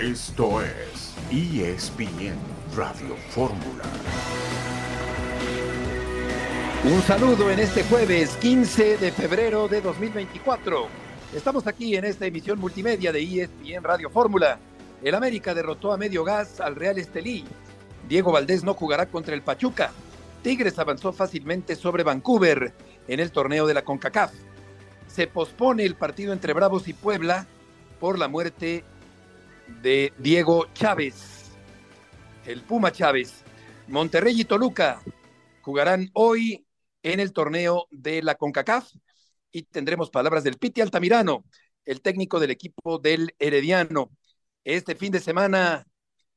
Esto es ESPN Radio Fórmula. Un saludo en este jueves 15 de febrero de 2024. Estamos aquí en esta emisión multimedia de ESPN Radio Fórmula. El América derrotó a medio gas al Real Estelí. Diego Valdés no jugará contra el Pachuca. Tigres avanzó fácilmente sobre Vancouver en el torneo de la CONCACAF. Se pospone el partido entre Bravos y Puebla por la muerte de Diego Chávez, el Puma Chávez. Monterrey y Toluca jugarán hoy en el torneo de la CONCACAF y tendremos palabras del Piti Altamirano, el técnico del equipo del Herediano. Este fin de semana,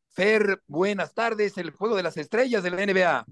Fer, buenas tardes, el juego de las estrellas de la NBA.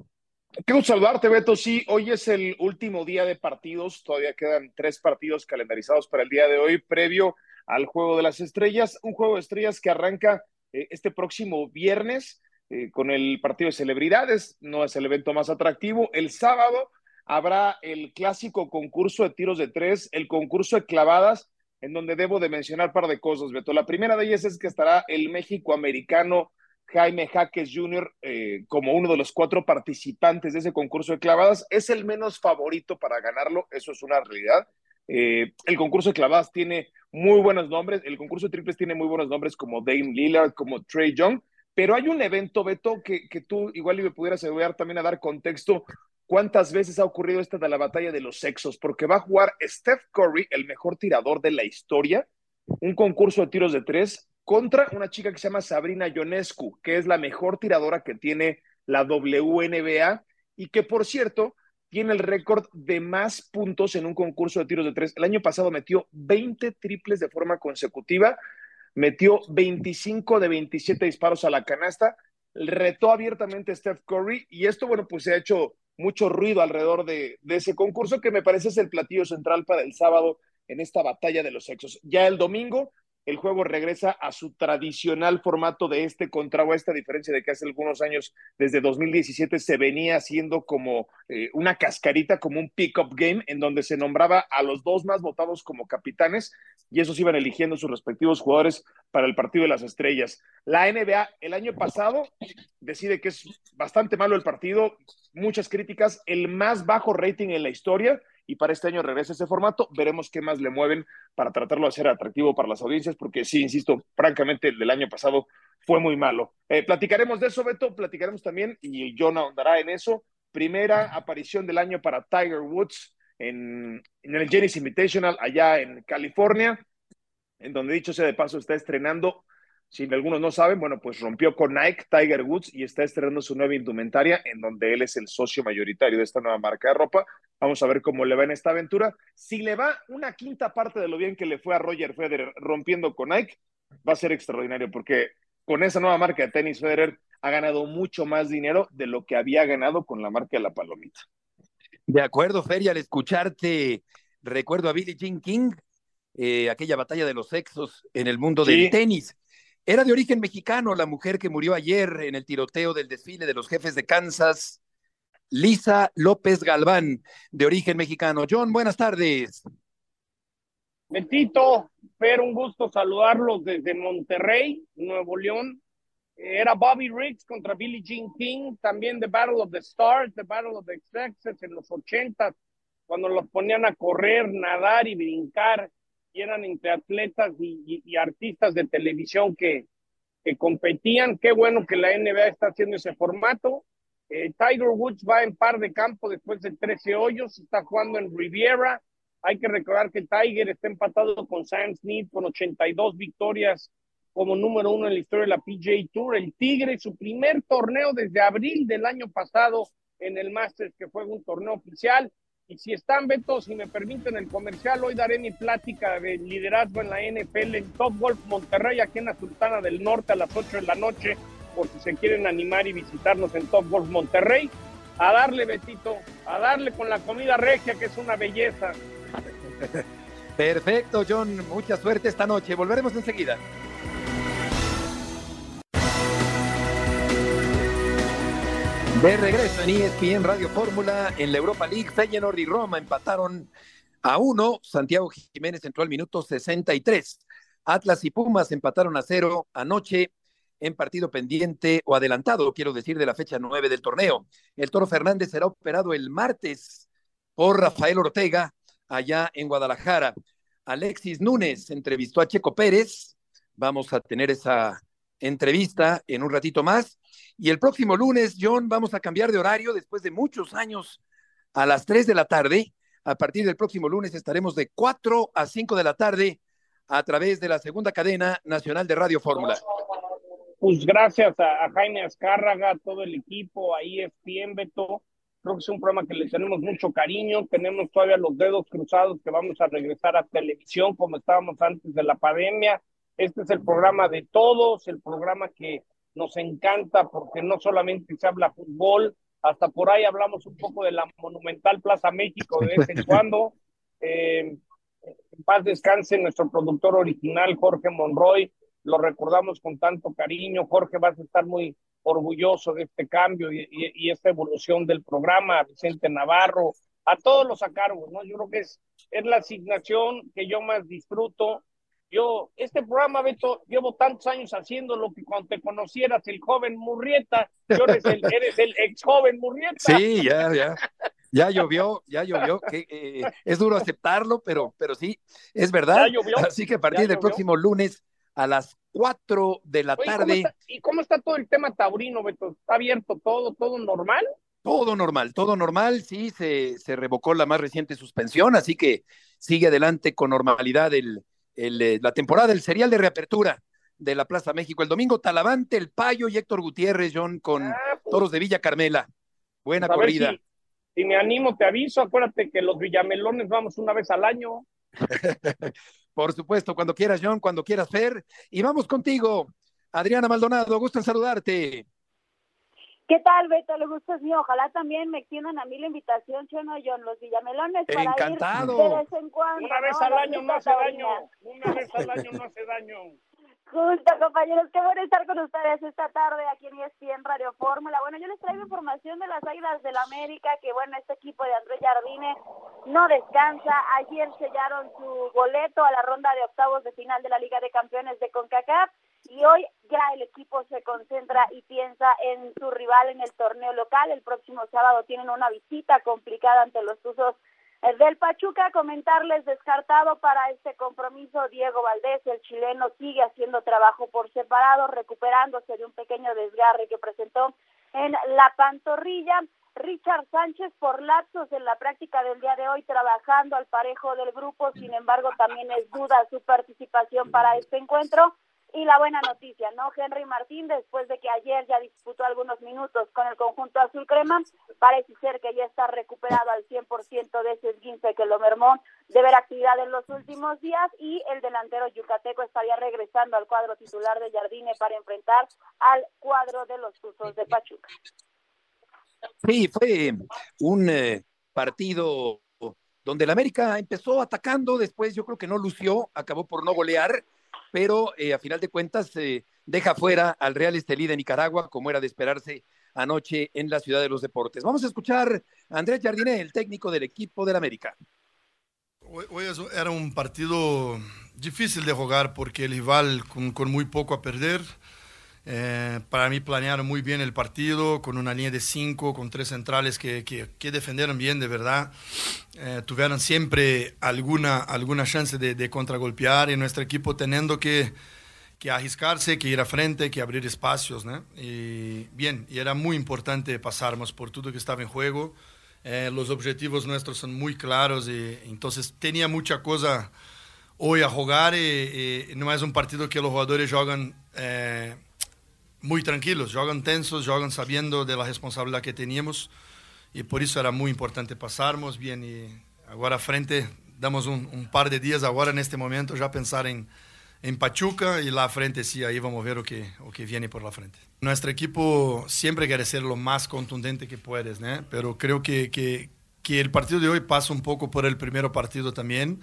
Quiero saludarte, Beto. Sí, hoy es el último día de partidos. Todavía quedan tres partidos calendarizados para el día de hoy, previo al Juego de las Estrellas, un Juego de Estrellas que arranca eh, este próximo viernes eh, con el partido de celebridades, no es el evento más atractivo. El sábado habrá el clásico concurso de tiros de tres, el concurso de clavadas, en donde debo de mencionar par de cosas, Beto. La primera de ellas es que estará el México americano Jaime Jaques Jr. Eh, como uno de los cuatro participantes de ese concurso de clavadas. Es el menos favorito para ganarlo, eso es una realidad. Eh, el concurso de clavadas tiene muy buenos nombres, el concurso de triples tiene muy buenos nombres como Dame Lillard, como Trey Young, pero hay un evento, Beto, que, tú igual me pudieras ayudar también a dar contexto. ¿Cuántas veces ha ocurrido esta de la batalla de los sexos? Porque va a jugar Steph Curry, el mejor tirador de la historia, un concurso de tiros de tres contra una chica que se llama Sabrina Ionescu, que es la mejor tiradora que tiene la WNBA y que, por cierto, tiene el récord de más puntos en un concurso de tiros de tres. El año pasado metió 20 triples de forma consecutiva, metió 25 de 27 disparos a la canasta, retó abiertamente a Steph Curry y esto, bueno, pues se ha hecho mucho ruido alrededor de, de ese concurso que me parece es el platillo central para el sábado en esta batalla de los sexos. Ya el domingo el juego regresa a su tradicional formato de este contra oeste, a diferencia de que hace algunos años, desde 2017, se venía haciendo como eh, una cascarita, como un pick-up game, en donde se nombraba a los dos más votados como capitanes y esos iban eligiendo sus respectivos jugadores para el partido de las estrellas. La NBA el año pasado decide que es bastante malo el partido, muchas críticas, el más bajo rating en la historia y para este año regresa ese formato. Veremos qué más le mueven para tratarlo de hacer atractivo para las audiencias, porque sí, insisto, francamente, el del año pasado fue muy malo. Eh, platicaremos de eso, Beto, platicaremos también, y John ahondará en eso. Primera aparición del año para Tiger Woods en, en el Genesis Invitational allá en California, en donde dicho sea de paso está estrenando si algunos no saben, bueno, pues rompió con Nike, Tiger Woods, y está estrenando su nueva indumentaria, en donde él es el socio mayoritario de esta nueva marca de ropa. Vamos a ver cómo le va en esta aventura. Si le va una quinta parte de lo bien que le fue a Roger Federer rompiendo con Nike, va a ser extraordinario, porque con esa nueva marca de tenis, Federer ha ganado mucho más dinero de lo que había ganado con la marca de la palomita. De acuerdo, Feria, al escucharte, recuerdo a Billie Jean King, eh, aquella batalla de los sexos en el mundo del tenis era de origen mexicano la mujer que murió ayer en el tiroteo del desfile de los jefes de Kansas, Lisa López Galván, de origen mexicano. John, buenas tardes. Betito, pero un gusto saludarlos desde Monterrey, Nuevo León. Era Bobby Riggs contra Billie Jean King, también The Battle of the Stars, The Battle of the Sexes en los 80, cuando los ponían a correr, nadar y brincar y eran entre atletas y, artistas de televisión que, que, competían. Qué bueno que la NBA está haciendo ese formato. Eh, Tiger Woods va en par de campo después de 13 hoyos, está jugando en Riviera. Hay que recordar que Tiger está empatado con Sam Smith con 82 victorias como número uno en la historia de la PGA Tour. El Tigre, su primer torneo desde abril del año pasado en el Masters, que fue un torneo oficial. Y si están, Beto, si me permiten el comercial, hoy daré mi plática de liderazgo en la NFL en Top Golf Monterrey, aquí en la Sultana del Norte a las 8 de la noche, por si se quieren animar y visitarnos en Top Golf Monterrey. A darle, Betito, a darle con la comida regia, que es una belleza. Perfecto, John. Mucha suerte esta noche. Volveremos enseguida. De regreso en ESPN Radio Fórmula, en la Europa League, Feyenoord y Roma empataron a uno. Santiago Jiménez entró al minuto 63 Atlas y Pumas empataron a cero anoche en partido pendiente o adelantado, quiero decir, de la fecha nueve del torneo. El Toro Fernández será operado el martes por Rafael Ortega allá en Guadalajara. Alexis Núñez entrevistó a Checo Pérez. Vamos a tener esa entrevista en un ratito más. Y el próximo lunes, John, vamos a cambiar de horario después de muchos años a las 3 de la tarde. A partir del próximo lunes estaremos de 4 a 5 de la tarde a través de la segunda cadena nacional de Radio Fórmula. Pues gracias a, Jaime Azcárraga, a todo el equipo, ahí es Beto. Creo que es un programa que le tenemos mucho cariño. Tenemos todavía los dedos cruzados que vamos a regresar a televisión como estábamos antes de la pandemia. Este es el programa de todos, el programa que nos encanta porque no solamente se habla fútbol, hasta por ahí hablamos un poco de la monumental Plaza México de vez en cuando. Eh, en paz descanse nuestro productor original, Jorge Monroy. Lo recordamos con tanto cariño. Jorge, vas a estar muy orgulloso de este cambio y, y, esta evolución del programa. Vicente Navarro, a todos los a cargo, ¿no? Yo creo que es, es la asignación que yo más disfruto yo, este programa, Beto, llevo tantos años haciéndolo que cuando te conocieras el joven Murrieta, yo eres el, eres el ex joven Murrieta. Sí, ya, ya. Ya llovió, ya llovió, que eh, es duro aceptarlo, pero, pero sí, es verdad. Así que a partir del próximo lunes a las 4 de la tarde. ¿Y cómo está todo el tema taurino, Beto? ¿Está abierto todo, todo normal? Todo normal, todo normal, sí, se, se revocó la más reciente suspensión, así que sigue adelante con normalidad el, eh, la temporada del serial de reapertura de la Plaza México. El domingo Talavante, El Payo y Héctor Gutiérrez, John, con ah, pues. toros de Villa Carmela. Buena pues corrida. Si, me animo, te aviso. Acuérdate que los Villamelones vamos una vez al año. Por supuesto, cuando quieras, John, cuando quieras, Fer. Y vamos contigo, Adriana Maldonado. Gusto en saludarte. ¿Qué tal, Beto? Le gusta es mío. Ojalá también me extiendan a mí la invitación, Chono John, los Villamelones, para Encantado. ir de vez en cuando. Una vez al año no hace daño. Una vez al año no hace daño. Justo, compañeros, qué bueno estar con ustedes esta tarde aquí en ESPN Radio Fórmula. Bueno, yo les traigo información de las Águilas del la América, que bueno, este equipo de Andrés Jardine no descansa. Ayer sellaron su boleto a la ronda de octavos de final de la Liga de Campeones de CONCACAF y hoy ya el equipo se concentra y piensa en su rival en el torneo local. El próximo sábado tienen una visita complicada ante los Tuzos del Pachuca. Comentarles descartado para este compromiso Diego Valdés, el chileno sigue haciendo trabajo por separado, recuperándose de un pequeño desgarre que presentó en la pantorrilla. Richard Sánchez por lapsos en la práctica del día de hoy trabajando al parejo del grupo, sin embargo también es duda su participación para este encuentro. Y la buena noticia, ¿no? Henry Martín, después de que ayer ya disputó algunos minutos con el conjunto azul crema, parece ser que ya está recuperado al 100% de ese esguince que lo mermó de ver actividad en los últimos días y el delantero yucateco estaría regresando al cuadro titular de Jardine para enfrentar al cuadro de los Tuzos de Pachuca. Sí, fue un eh, partido donde el América empezó atacando, después yo creo que no lució, acabó por no golear pero eh, a final de cuentas deja fuera al Real Estelí de Nicaragua, como era de esperarse anoche en la Ciudad de los Deportes. Vamos a escuchar a Andrés Jardiné, el técnico del equipo del América. Hoy, era un partido difícil de jugar porque el rival con muy poco a perder. Eh, para mí planearon muy bien el partido, con una línea de cinco, con tres centrales que, que, defendieron bien de verdad. Eh, tuvieron siempre alguna, alguna chance de, de, contragolpear y nuestro equipo teniendo que, que arriscarse, que ir a frente, que abrir espacios. ¿no? Y bien, y era muy importante pasarnos por todo que estaba en juego. Eh, los objetivos nuestros son muy claros y entonces tenía mucha cosa hoy a jugar y, y no es un partido que los jugadores juegan muy tranquilos, juegan tensos, juegan sabiendo de la responsabilidad que teníamos y por eso era muy importante pasarmos bien y ahora frente damos un, par de días ahora en este momento ya pensar en, en Pachuca y la frente sí, ahí vamos a ver lo que, lo que viene por la frente. Nuestro equipo siempre quiere ser lo más contundente que puedes, ¿no? pero creo que, que, que el partido de hoy pasa un poco por el primer partido también.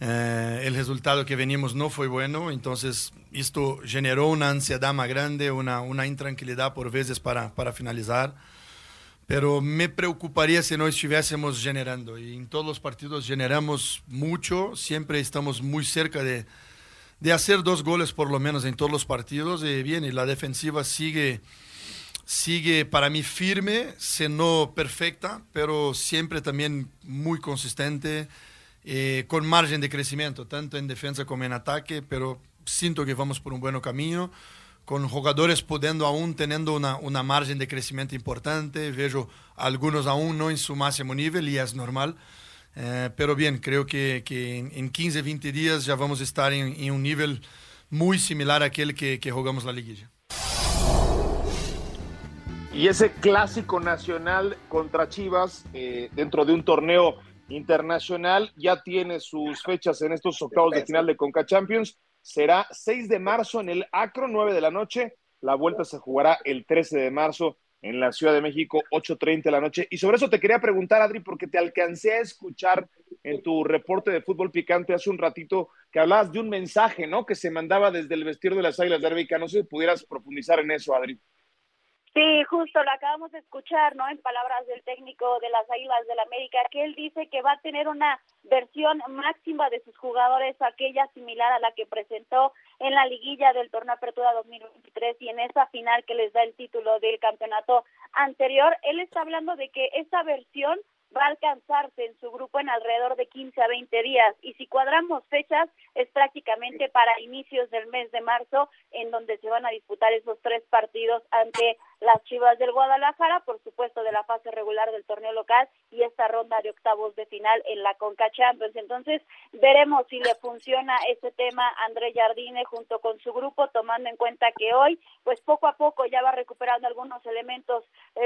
Eh, el resultado que venimos no fue bueno, entonces esto generó una ansiedad más grande, una, una intranquilidad por veces para, para finalizar. Pero me preocuparía si no estuviésemos generando. Y en todos los partidos generamos mucho, siempre estamos muy cerca de, de hacer dos goles por lo menos en todos los partidos. Y bien, y la defensiva sigue, sigue para mí firme, si no perfecta, pero siempre también muy consistente, eh, con margen de crecimiento, tanto en defensa como en ataque, pero siento que vamos por un buen camino con jugadores pudiendo aún teniendo una, una margen de crecimiento importante. Veo algunos aún no en su máximo nivel y es normal. Eh, pero bien, creo que, que en, 15, 20 días ya vamos a estar en, en un nivel muy similar a aquel que, que jugamos la liguilla. Y ese clásico nacional contra Chivas eh, dentro de un torneo internacional ya tiene sus fechas en estos octavos de final de Conca Champions. Será 6 de marzo en el Acro, 9 de la noche. La vuelta se jugará el 13 de marzo en la Ciudad de México, 8.30 de la noche. Y sobre eso te quería preguntar, Adri, porque te alcancé a escuchar en tu reporte de fútbol picante hace un ratito que hablabas de un mensaje, ¿no? Que se mandaba desde el vestir de las Águilas de Arbica. No sé si pudieras profundizar en eso, Adri. Sí, justo lo acabamos de escuchar, ¿no? En palabras del técnico de las Águilas del América, que él dice que va a tener una versión máxima de sus jugadores, aquella similar a la que presentó en la liguilla del torneo Apertura 2023 y en esa final que les da el título del campeonato anterior. Él está hablando de que esa versión va a alcanzarse en su grupo en alrededor de 15 a 20 días y si cuadramos fechas es prácticamente para inicios del mes de marzo en donde se van a disputar esos tres partidos ante las Chivas del Guadalajara, por supuesto de la fase regular del torneo local y esta ronda de octavos de final en la Conca Champions. Entonces, veremos si le funciona ese tema André Jardine junto con su grupo, tomando en cuenta que hoy, pues poco a poco ya va recuperando algunos elementos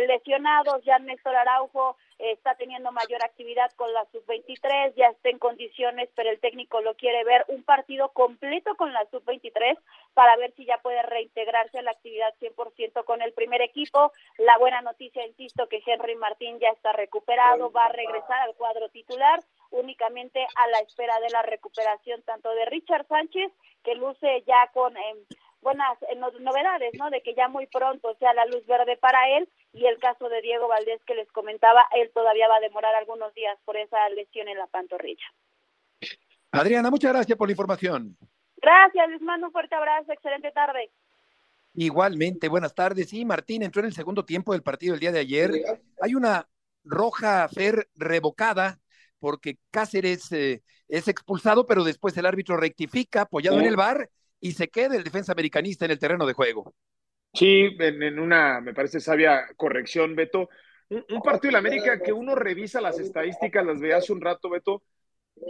lesionados, ya Néstor Araujo está teniendo mayor actividad con la sub-23, ya está en condiciones, pero el técnico lo quiere ver un partido completo con la sub-23 para ver si ya puede reintegrarse a la actividad 100% con el primer equipo. La buena noticia, insisto, que Henry Martín ya está recuperado, va a regresar al cuadro titular únicamente a la espera de la recuperación tanto de Richard Sánchez, que luce ya con em, buenas eh, novedades, ¿no? De que ya muy pronto sea la luz verde para él y el caso de Diego Valdés que les comentaba, él todavía va a demorar algunos días por esa lesión en la pantorrilla. Adriana, muchas gracias por la información. Gracias, les mando un fuerte abrazo, excelente tarde. Igualmente, buenas tardes. Sí, Martín entró en el segundo tiempo del partido el día de ayer. Hay una roja Fer revocada porque Cáceres eh, es expulsado, pero después el árbitro rectifica, apoyado en el bar, y se queda el defensa americanista en el terreno de juego. Sí, en, una, me parece sabia corrección, Beto. Un, partido de la América que uno revisa las estadísticas, las veía hace un rato, Beto,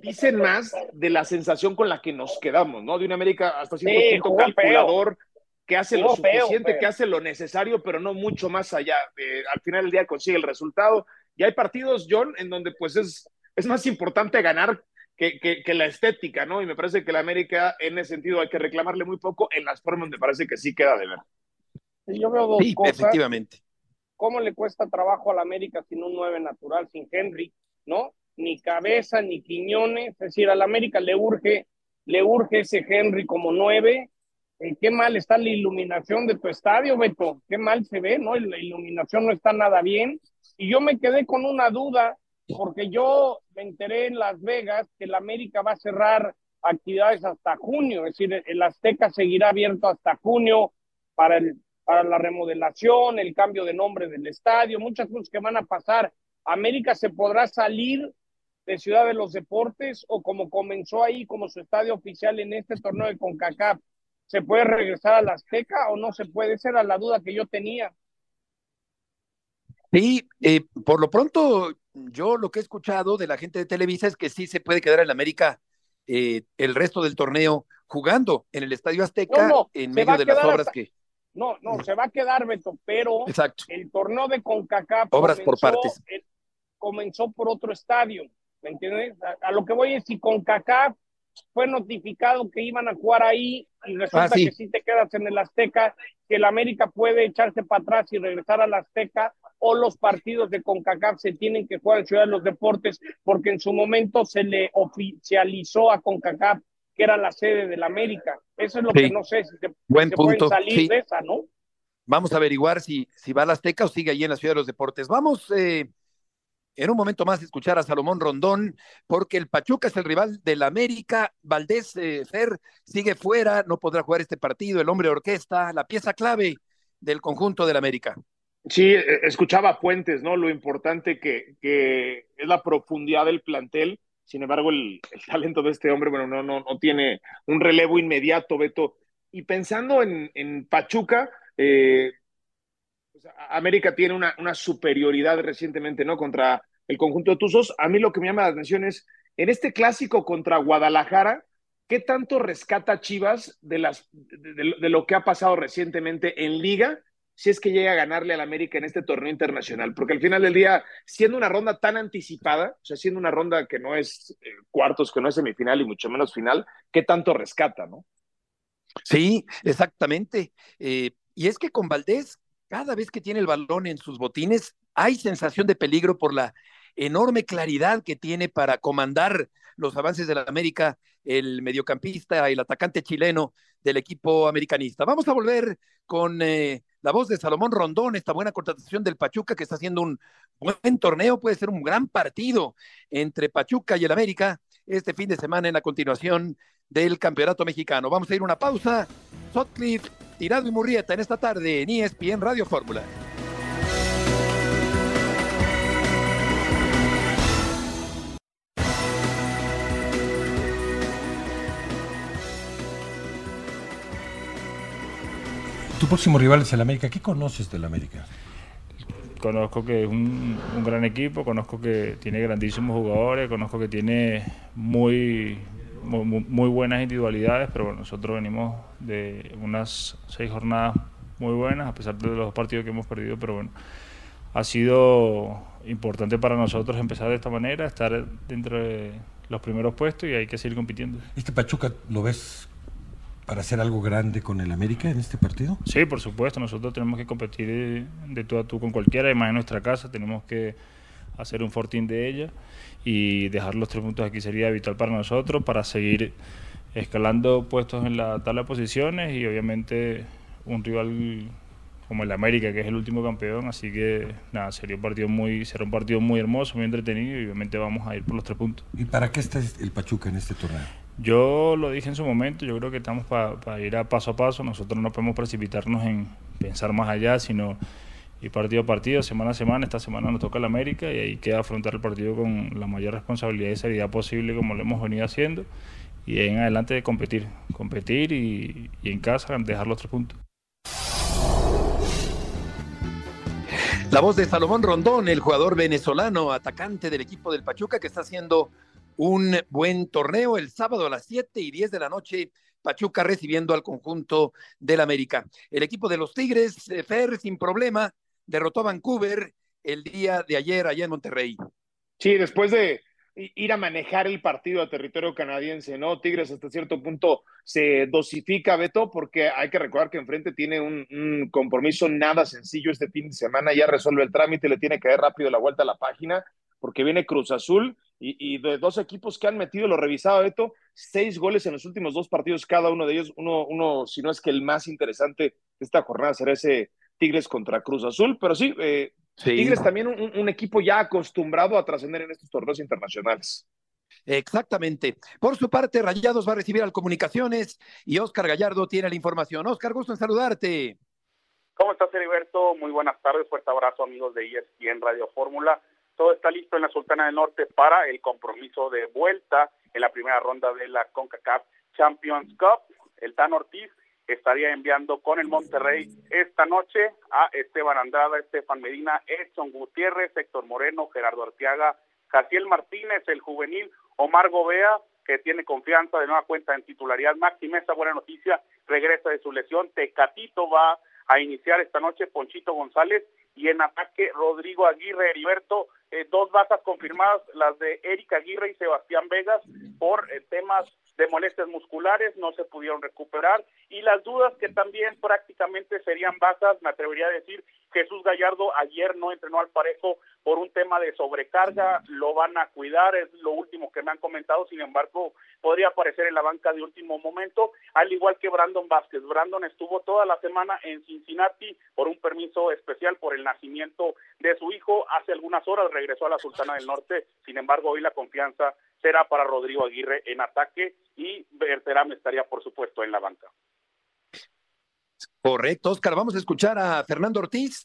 dicen más de la sensación con la que nos quedamos, ¿no? De una América hasta cierto punto calculador, que hace lo suficiente, que hace lo necesario, pero no mucho más allá. al final del día consigue el resultado. Y hay partidos, John, en donde pues es, es más importante ganar que, que, la estética, ¿no? Y me parece que la América en ese sentido hay que reclamarle muy poco, en las formas me parece que sí queda de ver. Yo veo dos sí, Efectivamente. ¿Cómo le cuesta trabajo a la América sin un 9 natural, sin Henry, ¿no? Ni cabeza, ni Quiñones. Es decir, a la América le urge, le urge ese Henry como 9 eh, qué mal está la iluminación de tu estadio, Beto, qué mal se ve, ¿no? La iluminación no está nada bien. Y yo me quedé con una duda, porque yo me enteré en Las Vegas que la América va a cerrar actividades hasta junio, es decir, el Azteca seguirá abierto hasta junio para, el, para la remodelación, el cambio de nombre del estadio, muchas cosas que van a pasar. América se podrá salir de Ciudad de los Deportes o como comenzó ahí como su estadio oficial en este torneo de CONCACAF ¿Se puede regresar a la Azteca o no se puede? Esa era la duda que yo tenía. Sí, eh, por lo pronto, yo lo que he escuchado de la gente de Televisa es que sí se puede quedar en América eh, el resto del torneo jugando en el Estadio Azteca en medio de las obras que. No, no, se va a quedar, Beto, pero Exacto. el torneo de CONCACAF. Obras por partes. comenzó por otro estadio, ¿me entiendes? A, a, lo que voy es si CONCACAF fue notificado que iban a jugar ahí y resulta ah, que si te quedas en el Azteca, que el América puede echarse para atrás y regresar al Azteca o los partidos de CONCACAF se tienen que jugar en Ciudad de los Deportes porque en su momento se le oficializó a CONCACAF que era la sede del América. Eso es lo que no sé si se, Buen punto. salir de esa, ¿no? Vamos a averiguar si, si va al Azteca o sigue allí en la Ciudad de los Deportes. Vamos, eh, en un momento más escuchar a Salomón Rondón, porque el Pachuca es el rival del América. Valdés eh, Fer sigue fuera, no podrá jugar este partido. El hombre orquesta, la pieza clave del conjunto del América. Sí, eh, escuchaba Fuentes, ¿no? Lo importante que, que es la profundidad del plantel. Sin embargo, el, talento de este hombre, bueno, no, no, no tiene un relevo inmediato, Beto. Y pensando en, en Pachuca, eh, América tiene una, una, superioridad recientemente, ¿no? Contra el conjunto de Tuzos. A mí lo que me llama la atención es, en este clásico contra Guadalajara, ¿qué tanto rescata Chivas de, las, de lo que ha pasado recientemente en Liga? Si es que llega a ganarle al América en este torneo internacional, porque al final del día, siendo una ronda tan anticipada, o sea, siendo una ronda que no es eh, cuartos, que no es semifinal y mucho menos final, ¿qué tanto rescata, no? Sí, exactamente. Eh, y es que con Valdés cada vez que tiene el balón en sus botines, hay sensación de peligro por la enorme claridad que tiene para comandar los avances de la América, el mediocampista, el atacante chileno del equipo americanista. Vamos a volver con eh, la voz de Salomón Rondón, esta buena contratación del Pachuca que está haciendo un buen torneo, puede ser un gran partido entre Pachuca y el América este fin de semana en la continuación del Campeonato Mexicano. Vamos a ir una pausa. Sotcliffe, Tirado y Murrieta en esta tarde en ESPN Radio Fórmula. Tu próximo rival es el América. ¿Qué conoces del América? Conozco que es un, un, gran equipo, conozco que tiene grandísimos jugadores, conozco que tiene muy, muy, muy, buenas individualidades, pero bueno, nosotros venimos de unas seis jornadas muy buenas, a pesar de los partidos que hemos perdido, pero bueno, ha sido importante para nosotros empezar de esta manera, estar dentro de los primeros puestos y hay que seguir compitiendo. ¿Este Pachuca lo ves para hacer algo grande con el América en este partido? Sí, por supuesto, nosotros tenemos que competir de, de tú a tú con cualquiera, además en nuestra casa tenemos que hacer un fortín de ella y dejar los tres puntos aquí sería vital para nosotros para seguir escalando puestos en la tabla de posiciones y obviamente un rival como el América que es el último campeón así que nada sería un partido muy será un partido muy hermoso muy entretenido y obviamente vamos a ir por los tres puntos y para qué está el Pachuca en este torneo yo lo dije en su momento, yo creo que estamos para pa ir a paso a paso, nosotros no podemos precipitarnos en pensar más allá, sino ir partido a partido, semana a semana, esta semana nos toca el América y ahí queda afrontar el partido con la mayor responsabilidad y seriedad posible como lo hemos venido haciendo. Y en adelante de competir, competir y, y en casa dejar los tres puntos. La voz de Salomón Rondón, el jugador venezolano, atacante del equipo del Pachuca, que está haciendo un buen torneo el sábado a las 7 y 10 de la noche. Pachuca recibiendo al conjunto del América. El equipo de los Tigres, eh, Fer, sin problema, derrotó a Vancouver el día de ayer allá en Monterrey. Sí, después de ir a manejar el partido a territorio canadiense, ¿no? Tigres hasta cierto punto se dosifica, Beto, porque hay que recordar que enfrente tiene un, un, compromiso nada sencillo este fin de semana, ya resuelve el trámite, le tiene que dar rápido la vuelta a la página, porque viene Cruz Azul y, y, de dos equipos que han metido, lo revisado, Beto, seis goles en los últimos dos partidos, cada uno de ellos, uno, uno si no es que el más interesante de esta jornada será ese Tigres contra Cruz Azul, pero sí, eh, sí. Tigres también un, un, equipo ya acostumbrado a trascender en estos torneos internacionales. Exactamente. Por su parte, Rayados va a recibir al Comunicaciones y Oscar Gallardo tiene la información. Oscar, gusto en saludarte. ¿Cómo estás, Heriberto? Muy buenas tardes, fuerte abrazo, amigos de ESPN Radio Fórmula. Todo está listo en la Sultana del Norte para el compromiso de vuelta en la primera ronda de la CONCACAF Champions Cup. El Tan Ortiz estaría enviando con el Monterrey esta noche a Esteban Andrada, Estefan Medina, Edson Gutiérrez, Héctor Moreno, Gerardo Arteaga, Jaciel Martínez, el juvenil, Omar Gobea, que tiene confianza de nueva cuenta en titularidad. Maxi Mesa, buena noticia, regresa de su lesión. Tecatito va a iniciar esta noche, Ponchito González, y en ataque Rodrigo Aguirre, Heriberto, eh, dos bajas confirmadas, las de Erika Aguirre y Sebastián Vegas, por eh, temas de molestias musculares, no se pudieron recuperar, y las dudas que también prácticamente serían bajas, me atrevería a decir, Jesús Gallardo ayer no entrenó al parejo por un tema de sobrecarga, lo van a cuidar, es lo último que me han comentado, sin embargo, podría aparecer en la banca de último momento, al igual que Brandon Vázquez. Brandon estuvo toda la semana en Cincinnati por un permiso especial por el nacimiento de su hijo, hace algunas horas regresó a la Sultana del Norte, sin embargo, hoy la confianza será para Rodrigo Aguirre en ataque y Berterame estaría, por supuesto, en la banca. Correcto, Oscar. Vamos a escuchar a Fernando Ortiz,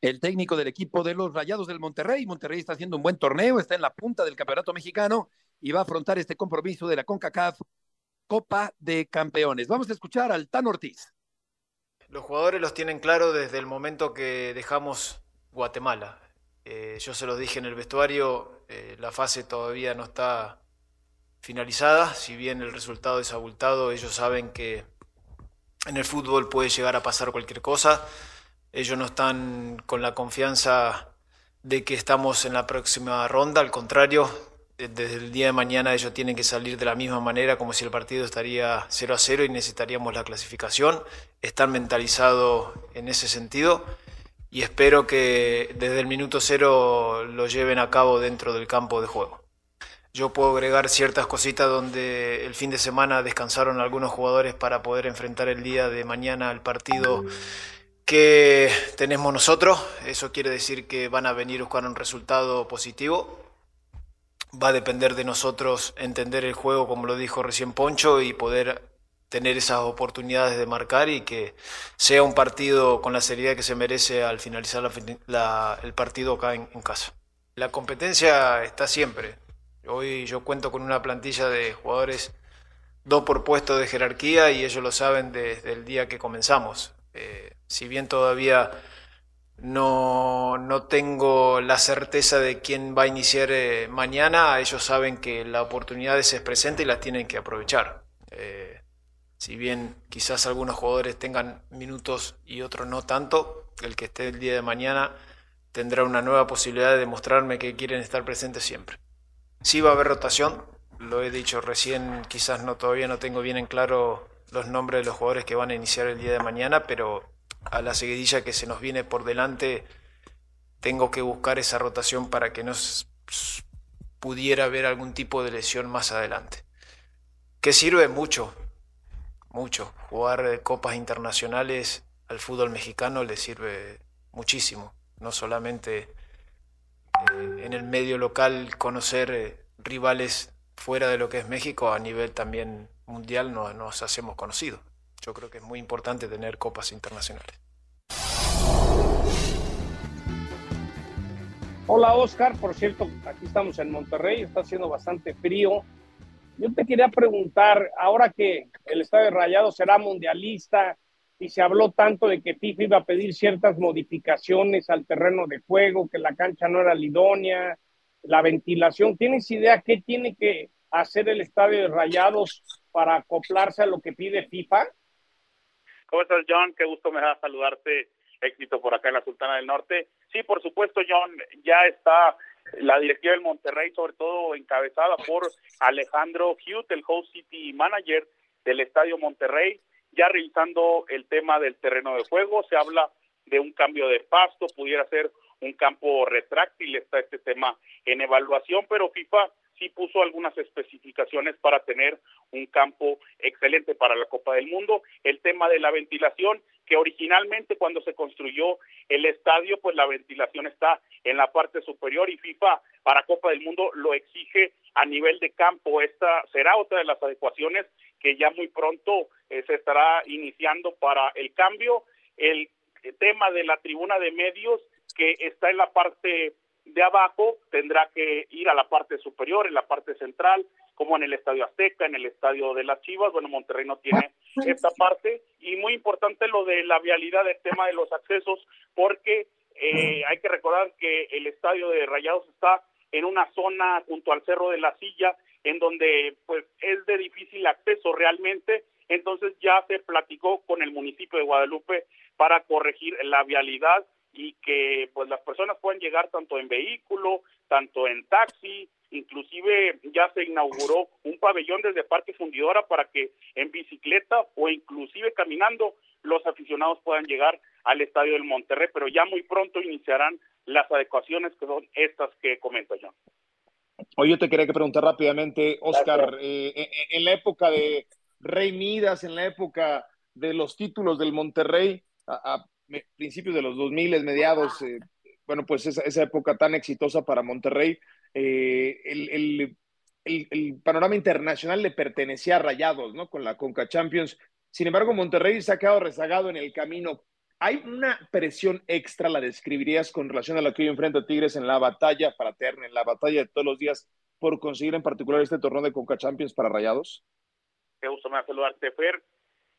el técnico del equipo de los Rayados del Monterrey. Monterrey está haciendo un buen torneo, está en la punta del campeonato mexicano y va a afrontar este compromiso de la CONCACAF Copa de Campeones. Vamos a escuchar al Tan Ortiz. Los jugadores los tienen claro desde el momento que dejamos Guatemala. Eh, yo se los dije en el vestuario, eh, la fase todavía no está finalizada, si bien el resultado es abultado, ellos saben que en el fútbol puede llegar a pasar cualquier cosa. Ellos no están con la confianza de que estamos en la próxima ronda, al contrario, desde el día de mañana ellos tienen que salir de la misma manera como si el partido estaría 0 a 0 y necesitaríamos la clasificación. Están mentalizados en ese sentido y espero que desde el minuto cero lo lleven a cabo dentro del campo de juego. Yo puedo agregar ciertas cositas donde el fin de semana descansaron algunos jugadores para poder enfrentar el día de mañana el partido que tenemos nosotros. Eso quiere decir que van a venir a buscar un resultado positivo. Va a depender de nosotros entender el juego, como lo dijo recién Poncho, y poder tener esas oportunidades de marcar y que sea un partido con la seriedad que se merece al finalizar el partido acá en casa. La competencia está siempre Hoy yo cuento con una plantilla de jugadores dos por puesto de jerarquía y ellos lo saben desde el día que comenzamos. Eh, si bien todavía no, no, tengo la certeza de quién va a iniciar eh, mañana, ellos saben que la oportunidad se presenta y las tienen que aprovechar. Eh, si bien quizás algunos jugadores tengan minutos y otros no tanto, el que esté el día de mañana tendrá una nueva posibilidad de demostrarme que quieren estar presentes siempre. Sí va a haber rotación, lo he dicho recién, quizás no todavía no tengo bien en claro los nombres de los jugadores que van a iniciar el día de mañana, pero a la seguidilla que se nos viene por delante tengo que buscar esa rotación para que no pudiera haber algún tipo de lesión más adelante. Que sirve mucho, mucho. Jugar copas internacionales al fútbol mexicano le sirve muchísimo, no solamente eh, en el medio local conocer eh, rivales fuera de lo que es México a nivel también mundial nos, nos hacemos conocidos. Yo creo que es muy importante tener copas internacionales. Hola Oscar, por cierto, aquí estamos en Monterrey, está haciendo bastante frío. Yo te quería preguntar, ahora que el Estadio Rayado será mundialista, y se habló tanto de que FIFA iba a pedir ciertas modificaciones al terreno de juego, que la cancha no era idónea, la ventilación. ¿Tienes idea qué tiene que hacer el estadio de Rayados para acoplarse a lo que pide FIFA? ¿Cómo estás, John? Qué gusto me da saludarte. Éxito por acá en la Sultana del Norte. Sí, por supuesto, John, ya está la directiva del Monterrey, sobre todo encabezada por Alejandro Hughes, el host city manager del Estadio Monterrey ya revisando el tema del terreno de juego, se habla de un cambio de pasto, pudiera ser un campo retráctil, está este tema en evaluación, pero FIFA sí puso algunas especificaciones para tener un campo excelente para la Copa del Mundo. El tema de la ventilación, que originalmente cuando se construyó el estadio, pues la ventilación está en la parte superior y FIFA para Copa del Mundo lo exige a nivel de campo. Esta será otra de las adecuaciones que ya muy pronto eh, se estará iniciando para el cambio. El tema de la tribuna de medios que está en la parte de abajo tendrá que ir a la parte superior, en la parte central, como en el Estadio Azteca, en el Estadio de las Chivas. Bueno, Monterrey no tiene esta parte. Y muy importante lo de la vialidad, del tema de los accesos, porque eh, hay que recordar que el Estadio de Rayados está en una zona junto al Cerro de la Silla en donde pues es de difícil acceso realmente, entonces ya se platicó con el municipio de Guadalupe para corregir la vialidad y que pues las personas puedan llegar tanto en vehículo, tanto en taxi, inclusive ya se inauguró un pabellón desde Parque Fundidora para que en bicicleta o inclusive caminando los aficionados puedan llegar al estadio del Monterrey, pero ya muy pronto iniciarán las adecuaciones que son estas que comento yo. Oye, yo te quería que preguntar rápidamente, Oscar, eh, eh, en la época de Rey Midas, en la época de los títulos del Monterrey, a, principios de los 2000, mediados, eh, bueno, pues esa, esa, época tan exitosa para Monterrey, el, el, el, panorama internacional le pertenecía a Rayados, ¿no? Con la Conca Champions. Sin embargo, Monterrey se ha quedado rezagado en el camino. ¿Hay una presión extra, la describirías, con relación a la que hoy enfrenta Tigres en la batalla fraterna, en la batalla de todos los días, por conseguir en particular este torneo de Conca Champions para Rayados? Qué gusto me saludarte, Fer.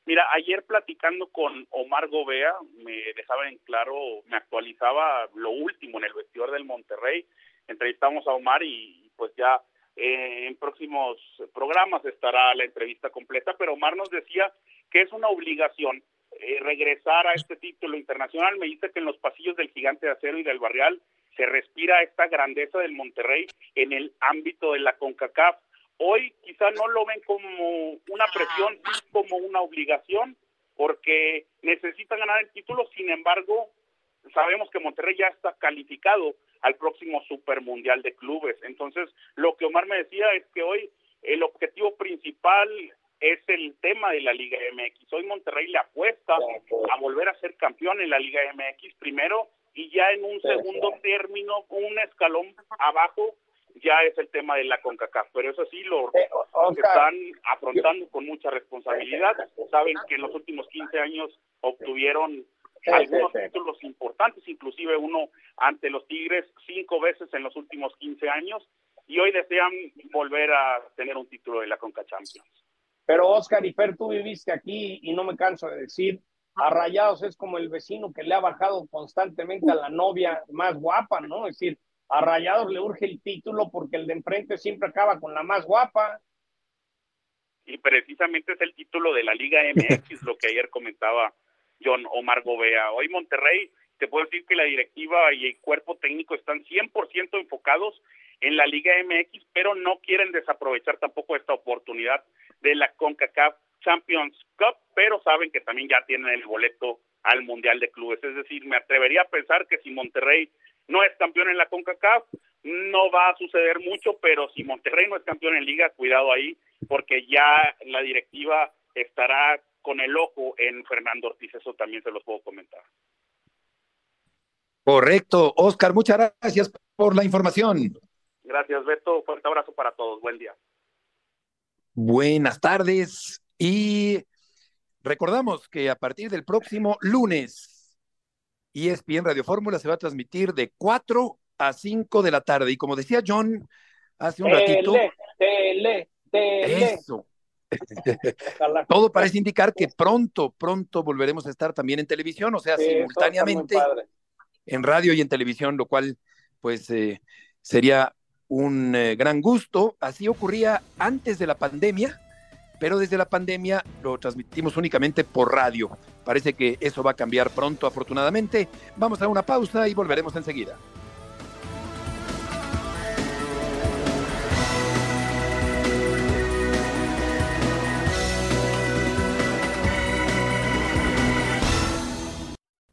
Mira, ayer platicando con Omar Gobea, me dejaba en claro, me actualizaba lo último en el vestidor del Monterrey. Entrevistamos a Omar y pues ya eh, en próximos programas estará la entrevista completa, pero Omar nos decía que es una obligación eh, regresar a este título internacional. Me dice que en los pasillos del Gigante de Acero y del Barrial se respira esta grandeza del Monterrey en el ámbito de la CONCACAF. Hoy quizá no lo ven como una presión, como una obligación, porque necesitan ganar el título, sin embargo, sabemos que Monterrey ya está calificado al próximo Super Mundial de Clubes. Entonces, lo que Omar me decía es que hoy el objetivo principal es el tema de la Liga MX. Hoy Monterrey le apuesta a volver a ser campeón en la Liga MX primero y ya en un segundo término, un escalón abajo, ya es el tema de la CONCACAF. Pero eso sí, lo eh, están afrontando con mucha responsabilidad. Saben que en los últimos 15 años obtuvieron algunos títulos importantes, inclusive uno ante los Tigres cinco veces en los últimos 15 años y hoy desean volver a tener un título de la Conca Champions. Pero Oscar y Fer, tú viviste aquí y no me canso de decir, a Rayados es como el vecino que le ha bajado constantemente a la novia más guapa, ¿no? Es decir, a Rayados le urge el título porque el de enfrente siempre acaba con la más guapa. Y precisamente es el título de la Liga MX, lo que ayer comentaba John Omar Gobea. Hoy Monterrey, te puedo decir que la directiva y el cuerpo técnico están 100% enfocados en la Liga MX, pero no quieren desaprovechar tampoco esta oportunidad de la CONCACAF Champions Cup, pero saben que también ya tienen el boleto al Mundial de Clubes. Es decir, me atrevería a pensar que si Monterrey no es campeón en la CONCACAF, no va a suceder mucho, pero si Monterrey no es campeón en liga, cuidado ahí, porque ya la directiva estará con el ojo en Fernando Ortiz, eso también se los puedo comentar. Correcto. Oscar, muchas gracias por la información. Gracias, Beto. Fuerte abrazo para todos. Buen día. Buenas tardes. Y recordamos que a partir del próximo lunes, ESPN Radio Fórmula se va a transmitir de 4 a 5 de la tarde. Y como decía John hace un ratito. Tele, tele. Eso. Todo parece indicar que pronto, pronto volveremos a estar también en televisión, o sea, simultáneamente en radio y en televisión, lo cual pues eh, sería un eh, gran gusto. Así ocurría antes de la pandemia, pero desde la pandemia lo transmitimos únicamente por radio. Parece que eso va a cambiar pronto, afortunadamente. Vamos a una pausa y volveremos enseguida.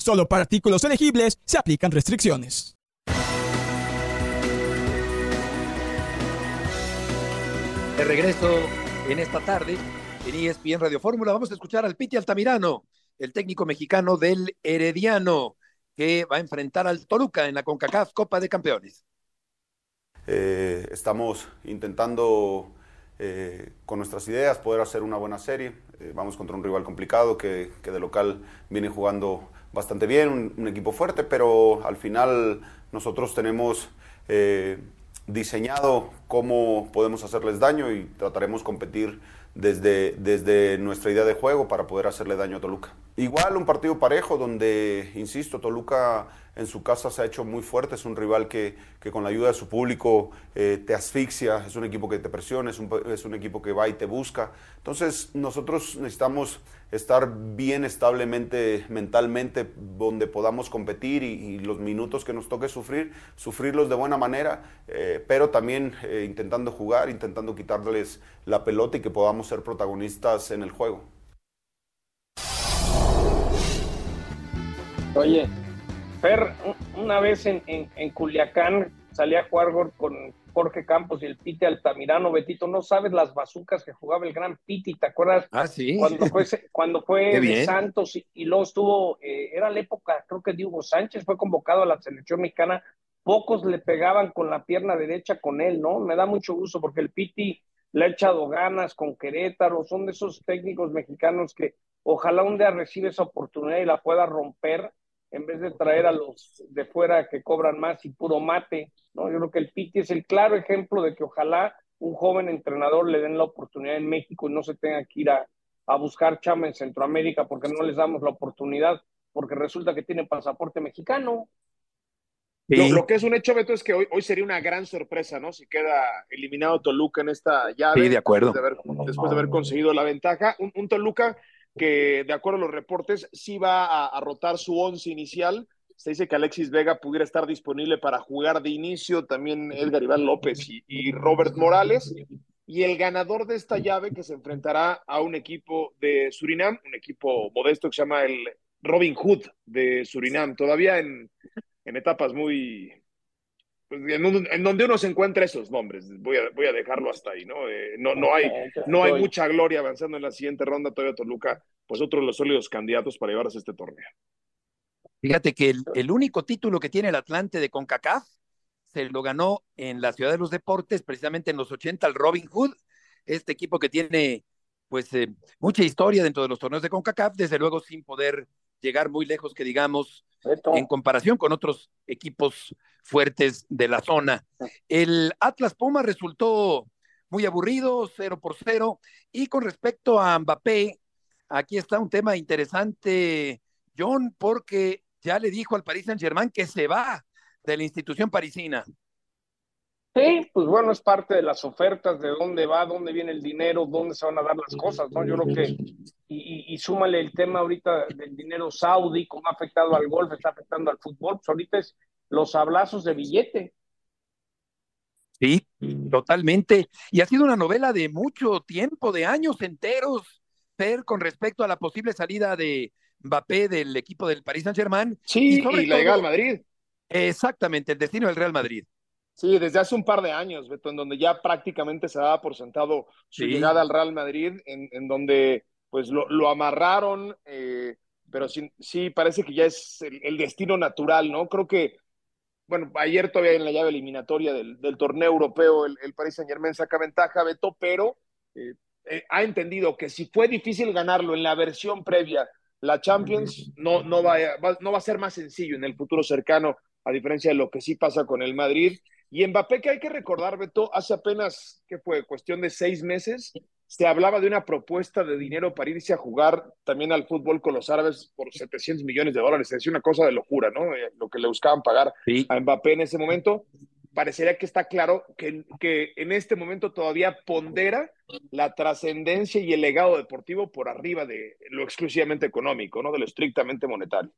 Solo para artículos elegibles se aplican restricciones. De regreso en esta tarde en ESPN Radio Fórmula vamos a escuchar al Piti Altamirano, el técnico mexicano del Herediano, que va a enfrentar al Toluca en la CONCACAF Copa de Campeones. Eh, estamos intentando con nuestras ideas poder hacer una buena serie. vamos contra un rival complicado que, que, de local viene jugando bastante bien, un, equipo fuerte, pero al final nosotros tenemos diseñado cómo podemos hacerles daño y trataremos competir desde, desde nuestra idea de juego para poder hacerle daño a Toluca. Igual un partido parejo donde, insisto, Toluca en su casa se ha hecho muy fuerte, es un rival que, que con la ayuda de su público eh, te asfixia, es un equipo que te presiona, es un, es un equipo que va y te busca. Entonces nosotros necesitamos estar bien establemente mentalmente donde podamos competir y, los minutos que nos toque sufrir, sufrirlos de buena manera, eh, pero también eh, intentando jugar, intentando quitarles la pelota y que podamos ser protagonistas en el juego. Oye, Fer, una vez en, en, Culiacán salí a jugar con Jorge Campos y el Piti Altamirano, Betito, no sabes las bazucas que jugaba el gran Piti, ¿te acuerdas? Ah, sí. Cuando fue, cuando fue de Santos y, luego estuvo, eh, era la época, creo que Diego Sánchez fue convocado a la selección mexicana, pocos le pegaban con la pierna derecha con él, ¿no? Me da mucho gusto porque el Piti le ha echado ganas con Querétaro, son de esos técnicos mexicanos que ojalá un día reciba esa oportunidad y la pueda romper en vez de traer a los de fuera que cobran más y puro mate, ¿no? Yo creo que el Piti es el claro ejemplo de que ojalá un joven entrenador le den la oportunidad en México y no se tenga que ir a, buscar chama en Centroamérica porque no les damos la oportunidad, porque resulta que tiene pasaporte mexicano. Lo, que es un hecho, Beto, es que hoy, hoy sería una gran sorpresa, ¿no? Si queda eliminado Toluca en esta llave. Sí, de acuerdo. Después de haber, conseguido la ventaja. un Toluca que de acuerdo a los reportes sí va a, rotar su once inicial. Se dice que Alexis Vega pudiera estar disponible para jugar de inicio, también Edgar Iván López y, Robert Morales. Y el ganador de esta llave que se enfrentará a un equipo de Surinam, un equipo modesto que se llama el Robin Hood de Surinam, todavía en, en etapas muy, pues, en, donde uno se encuentra esos nombres. Voy a, voy a dejarlo hasta ahí, ¿no? Eh, no, no, hay, no hay mucha gloria avanzando en la siguiente ronda. Todavía Toluca, pues otro de los sólidos candidatos para llevarse este torneo. Fíjate que el, único título que tiene el Atlante de CONCACAF se lo ganó en la Ciudad de los Deportes, precisamente en los 80, el Robin Hood, este equipo que tiene pues eh, mucha historia dentro de los torneos de CONCACAF, desde luego sin poder llegar muy lejos, que digamos, en comparación con otros equipos fuertes de la zona. El Atlas Puma resultó muy aburrido, cero por cero. Y con respecto a Mbappé, aquí está un tema interesante, John, porque ya le dijo al Paris Saint Germain que se va de la institución parisina. Sí, pues bueno, es parte de las ofertas, de dónde va, dónde viene el dinero, dónde se van a dar las cosas, ¿no? Yo creo que, y, y, súmale el tema ahorita del dinero saudí, cómo ha afectado al golf, está afectando al fútbol, pues ahorita es los hablazos de billete. Sí, totalmente. Y ha sido una novela de mucho tiempo, de años enteros, Fer, con respecto a la posible salida de Mbappé del equipo del Paris Saint-Germain. Sí, y, la llegada al Madrid. Exactamente, el destino del Real Madrid. Sí, desde hace un par de años, Beto, en donde ya prácticamente se daba por sentado su llegada al Real Madrid, en, donde pues lo, amarraron, eh, pero sí, sí, parece que ya es el, destino natural, ¿no? Creo que, bueno, ayer todavía en la llave eliminatoria del, torneo europeo el, el Paris Saint Germain saca ventaja, Beto, pero eh, eh, ha entendido que si fue difícil ganarlo en la versión previa, la Champions, no, no, va, no va a ser más sencillo en el futuro cercano, a diferencia de lo que sí pasa con el Madrid. Y Mbappé, que hay que recordar, Beto, hace apenas, que fue cuestión de seis meses, se hablaba de una propuesta de dinero para irse a jugar también al fútbol con los árabes por 700 millones de dólares. Es una cosa de locura, ¿no? Eh, lo que le buscaban pagar a Mbappé en ese momento. Parecería que está claro que, que en este momento todavía pondera la trascendencia y el legado deportivo por arriba de lo exclusivamente económico, ¿no? De lo estrictamente monetario.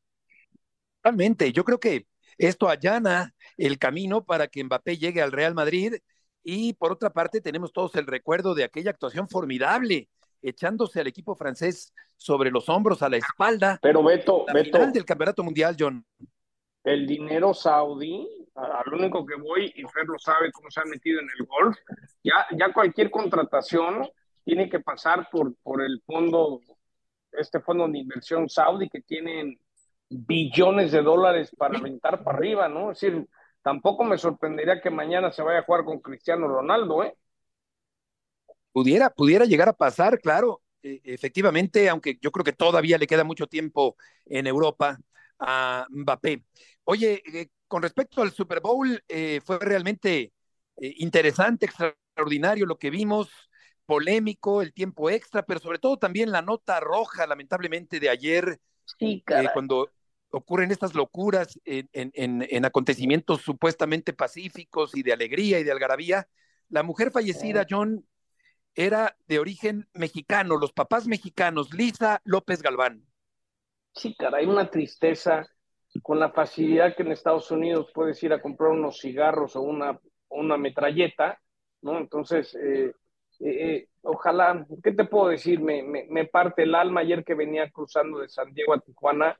Totalmente. Yo creo que esto allana el camino para que Mbappé llegue al Real Madrid y por otra parte tenemos todos el recuerdo de aquella actuación formidable echándose al equipo francés sobre los hombros a la espalda. Pero Beto, la final del campeonato mundial, John. El dinero saudí, al único que voy, y Fer lo sabe cómo se han metido en el golf, ya, ya cualquier contratación tiene que pasar por, por el fondo, este fondo de inversión saudí que tienen billones de dólares para aventar para arriba, ¿no? Es decir, tampoco me sorprendería que mañana se vaya a jugar con Cristiano Ronaldo, ¿eh? Pudiera, pudiera llegar a pasar, claro, e, efectivamente, aunque yo creo que todavía le queda mucho tiempo en Europa a Mbappé. Oye, eh, con respecto al Super Bowl, eh, fue realmente eh, interesante, extraordinario lo que vimos, polémico, el tiempo extra, pero sobre todo también la nota roja, lamentablemente, de ayer, sí, cuando ocurren estas locuras en, en, en, acontecimientos supuestamente pacíficos y de alegría y de algarabía. La mujer fallecida, John, era de origen mexicano, los papás mexicanos, Lisa López Galván. Sí, caray, una tristeza con la facilidad que en Estados Unidos puedes ir a comprar unos cigarros o una, una metralleta, ¿no? Entonces, eh, eh, eh, ojalá, ¿qué te puedo decir? Me, me, me, parte el alma ayer que venía cruzando de San Diego a Tijuana,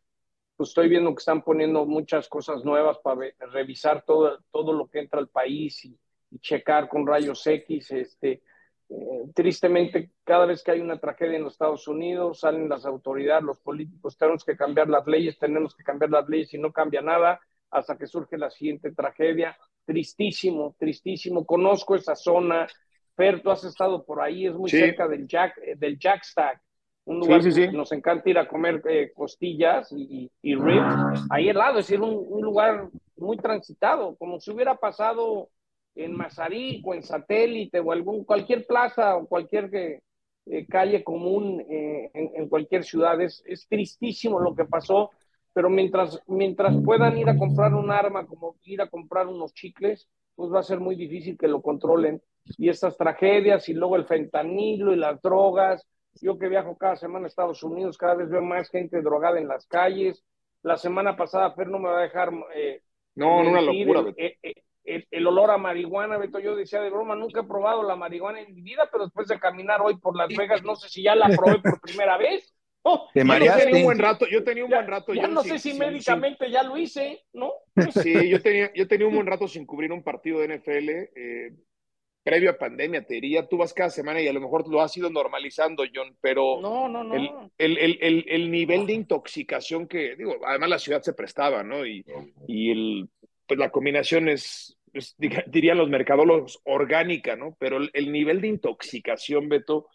pues estoy viendo que están poniendo muchas cosas nuevas para revisar todo, todo lo que entra al país y, y checar con rayos X, este, eh, tristemente, cada vez que hay una tragedia en los Estados Unidos, salen las autoridades, los políticos, tenemos que cambiar las leyes, tenemos que cambiar las leyes y no cambia nada hasta que surge la siguiente tragedia. Tristísimo, tristísimo. Conozco esa zona. Fer, tú has estado por ahí, es muy cerca del Jack, eh, del Jack Stack, un lugar sí, que nos encanta ir a comer eh, costillas y, y, ribs. Ahí al lado, es decir, un, un lugar muy transitado, como si hubiera pasado en Mazarik o en Satélite o algún, cualquier plaza o cualquier que, eh, calle común eh, en, en, cualquier ciudad. Es, es, tristísimo lo que pasó, pero mientras, mientras puedan ir a comprar un arma, como ir a comprar unos chicles, pues va a ser muy difícil que lo controlen. Y estas tragedias y luego el fentanilo y las drogas. Yo que viajo cada semana a Estados Unidos, cada vez veo más gente drogada en las calles. La semana pasada, Fer no me va a dejar... Eh, no, no, una locura. Eh, el, el, olor a marihuana, Beto, yo decía de broma, nunca he probado la marihuana en mi vida, pero después de caminar hoy por Las Vegas, no sé si ya la probé por primera vez. Oh, Te yo tenía un buen rato, yo tenía un ya, buen rato. Ya yo no sin, sé si sin, médicamente sin, ya lo hice, ¿no? Sí, yo tenía, yo tenía un buen rato sin cubrir un partido de NFL. Eh, previo a pandemia, te diría, tú vas cada semana y a lo mejor lo has ido normalizando, John, pero no, no, no. El, el, el, el, el nivel de intoxicación que, digo, además la ciudad se prestaba, ¿no? Y, y el, pues la combinación es, pues, dirían los mercadólogos, orgánica, ¿no? Pero el, el, nivel de intoxicación, Beto,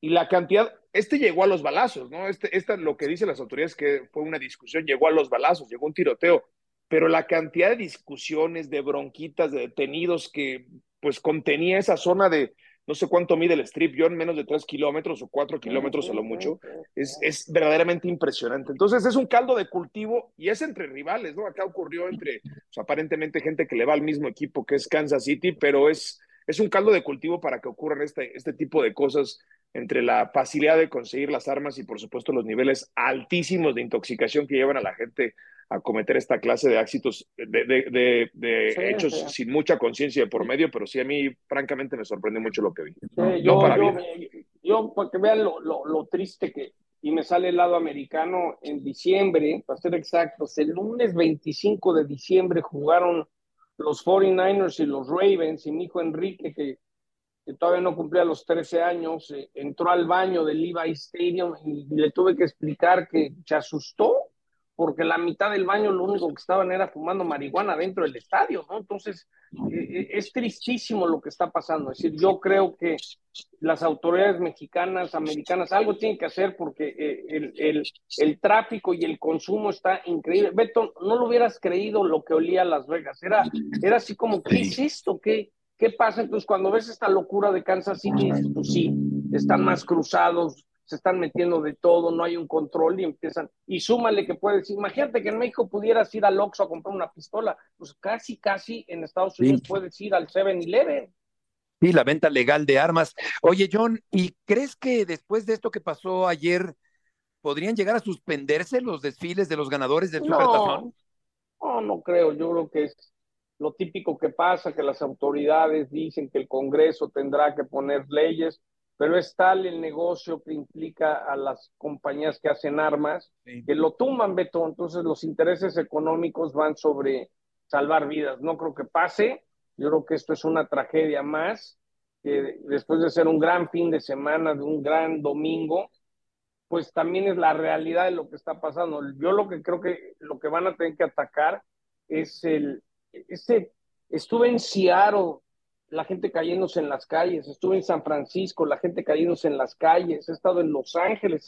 y la cantidad, este llegó a los balazos, ¿no? Este, esta, lo que dicen las autoridades que fue una discusión, llegó a los balazos, llegó un tiroteo, pero la cantidad de discusiones, de bronquitas, de detenidos que pues contenía esa zona de, no sé cuánto mide el strip, John, menos de tres kilómetros o cuatro kilómetros a lo mucho, es, es, verdaderamente impresionante. Entonces es un caldo de cultivo y es entre rivales, ¿no? Acá ocurrió entre, pues, aparentemente, gente que le va al mismo equipo que es Kansas City, pero es, es un caldo de cultivo para que ocurran este, este tipo de cosas entre la facilidad de conseguir las armas y, por supuesto, los niveles altísimos de intoxicación que llevan a la gente a cometer esta clase de éxitos, de, de, de, de sí, hechos sí. sin mucha conciencia de por medio, pero sí a mí, francamente, me sorprende mucho lo que vi. Sí, no, yo, para yo, yo, para que vean lo, lo, lo, triste que, y me sale el lado americano, en diciembre, para ser exactos, el lunes 25 de diciembre jugaron los 49ers y los Ravens, y mi hijo Enrique, que, todavía no cumplía los 13 años, eh, entró al baño del Levi Stadium y le tuve que explicar que se asustó porque la mitad del baño lo único que estaban era fumando marihuana dentro del estadio, ¿no? Entonces, eh, es tristísimo lo que está pasando. Es decir, yo creo que las autoridades mexicanas, americanas, algo tienen que hacer porque eh, el, el, el, tráfico y el consumo está increíble. Beto, no lo hubieras creído lo que olía Las Vegas. Era, era así como, ¿qué es esto? ¿Qué, ¿Qué pasa? Entonces, cuando ves esta locura de Kansas City, pues sí, están más cruzados, se están metiendo de todo, no hay un control y empiezan, y súmale que puedes, imagínate que en México pudieras ir al Oxxo a comprar una pistola, pues casi, casi en Estados Unidos sí. puedes ir al 7-Eleven. Sí, la venta legal de armas. Oye, John, ¿y crees que después de esto que pasó ayer, podrían llegar a suspenderse los desfiles de los ganadores del Supertazón? No, no creo, yo creo que es lo típico que pasa, que las autoridades dicen que el Congreso tendrá que poner leyes, pero es tal el negocio que implica a las compañías que hacen armas sí. que lo tumban, Beto. Entonces los intereses económicos van sobre salvar vidas. No creo que pase. Yo creo que esto es una tragedia más, que después de ser un gran fin de semana, de un gran domingo, pues también es la realidad de lo que está pasando. Yo lo que creo que lo que van a tener que atacar es el, este, estuve en Seattle, la gente cayéndose en las calles, estuve en San Francisco, la gente cayéndose en las calles, he estado en Los Ángeles,